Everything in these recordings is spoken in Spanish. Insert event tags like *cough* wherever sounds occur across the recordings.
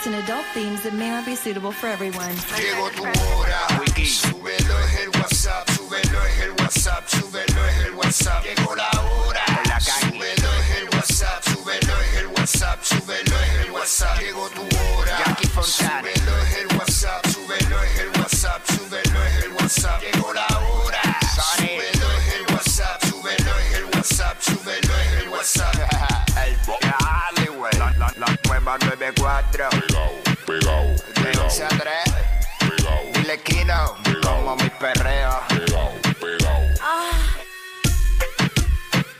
lyrics and adult themes that may not be suitable for everyone. Llegó tu hora, súbelo es el WhatsApp, súbelo es el WhatsApp, súbelo es el WhatsApp. Llegó la hora, súbelo es el WhatsApp, súbelo es el WhatsApp, súbelo es el WhatsApp. Llegó tu hora, súbelo es el WhatsApp, súbelo es el WhatsApp, súbelo es el WhatsApp. Llegó la hora, súbelo es el WhatsApp, súbelo es el WhatsApp, súbelo es el WhatsApp. El dale. La, la, la nueva 94.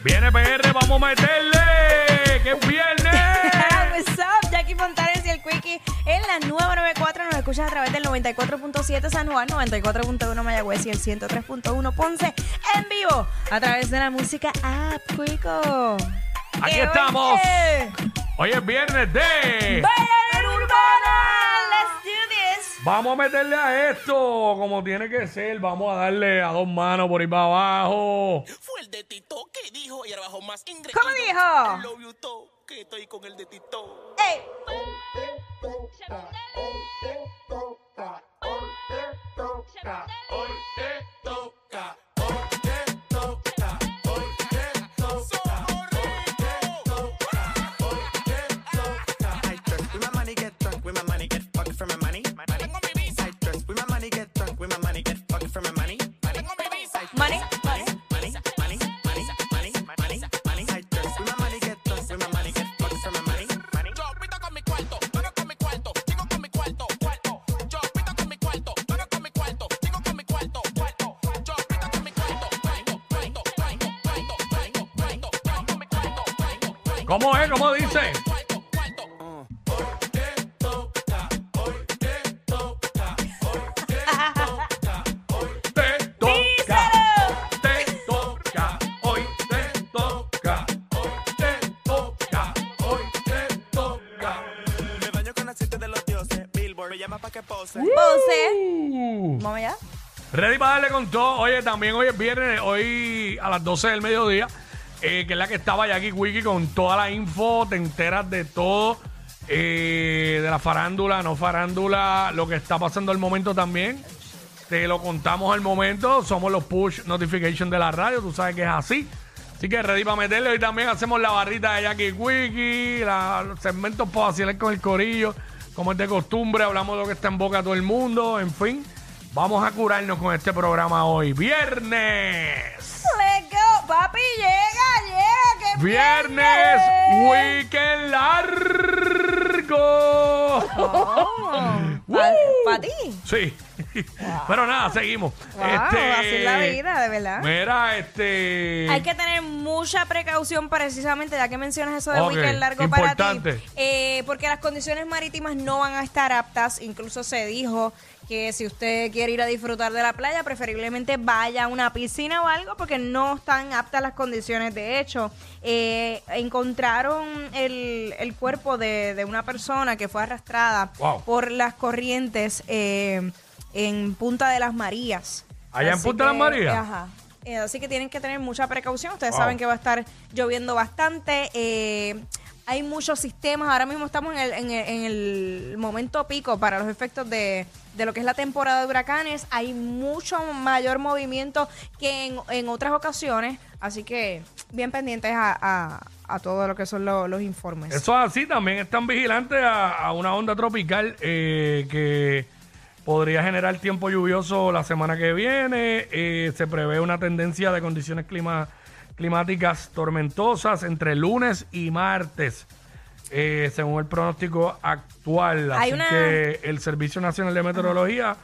Viene PR, vamos a meterle. ¡Que es viernes! *laughs* What's up? Jackie Fontanes y el Quickie en la nueva 94. Nos escuchas a través del 94.7 San Juan, 94.1 Mayagüez y el 103.1 Ponce en vivo a través de la música App Quico. Aquí ¡Qué estamos. oye! Hoy es viernes de. ¡Baila Urbana! ¡Let's do this! Vamos a meterle a esto como tiene que ser. Vamos a darle a dos manos por ahí para abajo. Fue el de Tito dijo y ahora más ingresos. ¿Cómo dijo? Lo vio todo, que estoy con el de Tito. ¿Cómo es? ¿Cómo dice? cuarto. Te toca. Te toca. Hoy te toca. Hoy te toca. Hoy te toca. Me baño con aceite de los dioses. Billboard me llama pa' que pose. Pose. Uh. Vamos allá. Ready para darle con todo. Oye, también hoy es viernes, hoy a las 12 del mediodía, eh, que es la que estaba Jackie Wiki con toda la info, te enteras de todo, eh, de la farándula, no farándula, lo que está pasando al momento también. Te lo contamos al momento, somos los push notification de la radio, tú sabes que es así. Así que ready para meterle. Hoy también hacemos la barrita de Jackie Wiki, los segmentos para con el corillo, como es de costumbre, hablamos de lo que está en boca de todo el mundo, en fin. Vamos a curarnos con este programa hoy. Viernes. Let's go. Papi, llega, Viernes. Weekend largo. Para ti. Sí. Pero nada, seguimos. Wow, así es la vida, de verdad. Mira, este. Hay que tener mucha precaución precisamente, ya que mencionas eso de weekend largo importante. para ti. eh, porque las condiciones marítimas no van a estar aptas. Incluso se dijo que si usted quiere ir a disfrutar de la playa, preferiblemente vaya a una piscina o algo, porque no están aptas las condiciones. De hecho, eh, encontraron el, el cuerpo de, de una persona que fue arrastrada Wow. por las corrientes eh, en Punta de las Marías. ¿Allá en Punta de las Marías? Ajá. Eh, así que tienen que tener mucha precaución. Ustedes Wow. saben que va a estar lloviendo bastante. eh, hay muchos sistemas. Ahora mismo estamos en el, en el- en el momento pico para los efectos de, lo que es la temporada de huracanes. Hay mucho mayor movimiento que en, otras ocasiones. Así que bien pendientes a, todo lo que son lo- los informes. Eso es así, también están vigilantes a, una onda tropical eh, que podría generar tiempo lluvioso la semana que viene. Eh, se prevé una tendencia de condiciones clima- climáticas tormentosas entre lunes y martes, eh, según el pronóstico actual. Así una- que el Servicio Nacional de Meteorología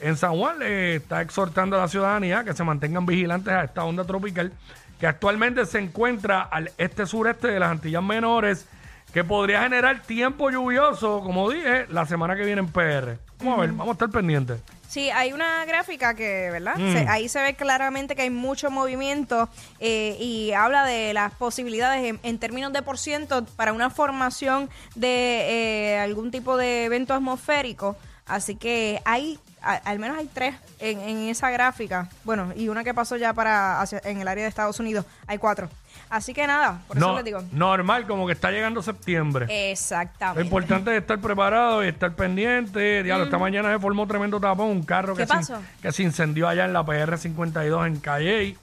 en San Juan le está exhortando a la ciudadanía que se mantengan vigilantes a esta onda tropical que actualmente se encuentra al este-sureste de las Antillas Menores, que podría generar tiempo lluvioso, como dije, la semana que viene en PR. Vamos a ver, vamos a estar pendientes. Sí, hay una gráfica que, ¿verdad? Mm. Se- ahí se ve claramente que hay mucho movimiento eh, y habla de las posibilidades en, en términos de por ciento para una formación de eh, algún tipo de evento atmosférico. Así que hay a- al menos hay tres en, en esa gráfica. Bueno, y una que pasó ya para hacia- en el área de Estados Unidos. Hay cuatro. Así que nada, por eso les digo. normal, como que está llegando septiembre. Exactamente. Lo importante es estar preparado y estar pendiente. Diablo, esta mañana se formó tremendo tapón. Un carro que, ¿Qué se, que se incendió allá en la PR52 en Calle.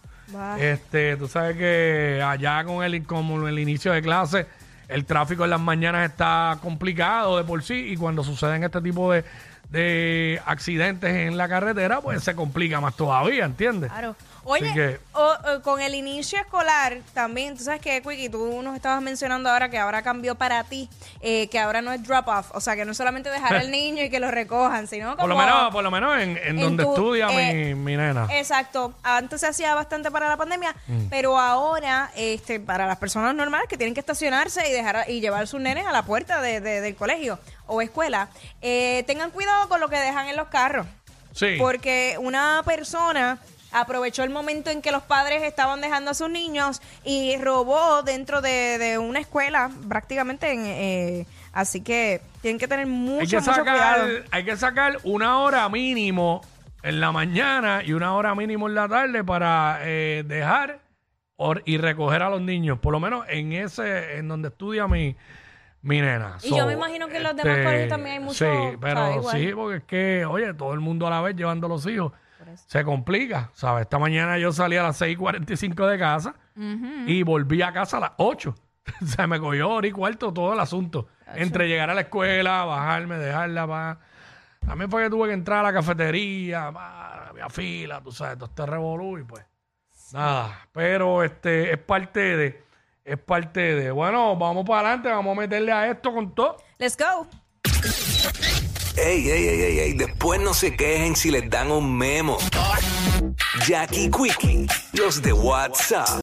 Este, tú sabes que allá con el, como el inicio de clase, el tráfico en las mañanas está complicado de por sí. Y cuando suceden este tipo de, de accidentes en la carretera, pues se complica más todavía, ¿entiendes? Claro. Oye, que- o- o con el inicio escolar también, tú sabes que, Quickie, tú nos estabas mencionando ahora que ahora cambió para ti, eh, que ahora no es drop-off, o sea, que no es solamente dejar al *laughs* niño y que lo recojan, sino como... Por lo menos, por lo menos en, en en donde tu- estudia eh, mi, mi nena. Exacto. Antes se hacía bastante para la pandemia, Mm. pero ahora, este, para las personas normales que tienen que estacionarse y dejar y llevar sus nenes a la puerta de- de- del colegio o escuela, eh, tengan cuidado con lo que dejan en los carros. sí. Porque una persona aprovechó el momento en que los padres estaban dejando a sus niños y robó dentro de, de una escuela, prácticamente. En, eh, así que tienen que tener mucho, hay que mucho sacar, cuidado. hay que sacar una hora mínimo en la mañana y una hora mínimo en la tarde para eh, dejar y recoger a los niños, por lo menos en ese, en donde estudia mi, mi nena. Y yo me imagino que en los demás colegios también hay mucho, Sí, pero sí, porque es que, oye, todo el mundo a la vez llevando a los hijos. Se complica, ¿sabes? Esta mañana yo salí a las 6:45 de casa y volví a casa a las 8. *laughs* Se me cogió hora y cuarto todo el asunto. Entre llegar a la escuela, bajarme, dejarla, pa. También fue que tuve que entrar a la cafetería, pa, había fila, tú sabes, todo este revolú y pues. Nada, pero este es parte de, es parte de. Bueno, vamos para adelante, vamos a meterle a esto con todo. Let's go. Ey, ey, ey, ey, ey, después no se quejen si les dan un memo. Jackie Quickie, los de WhatsApp.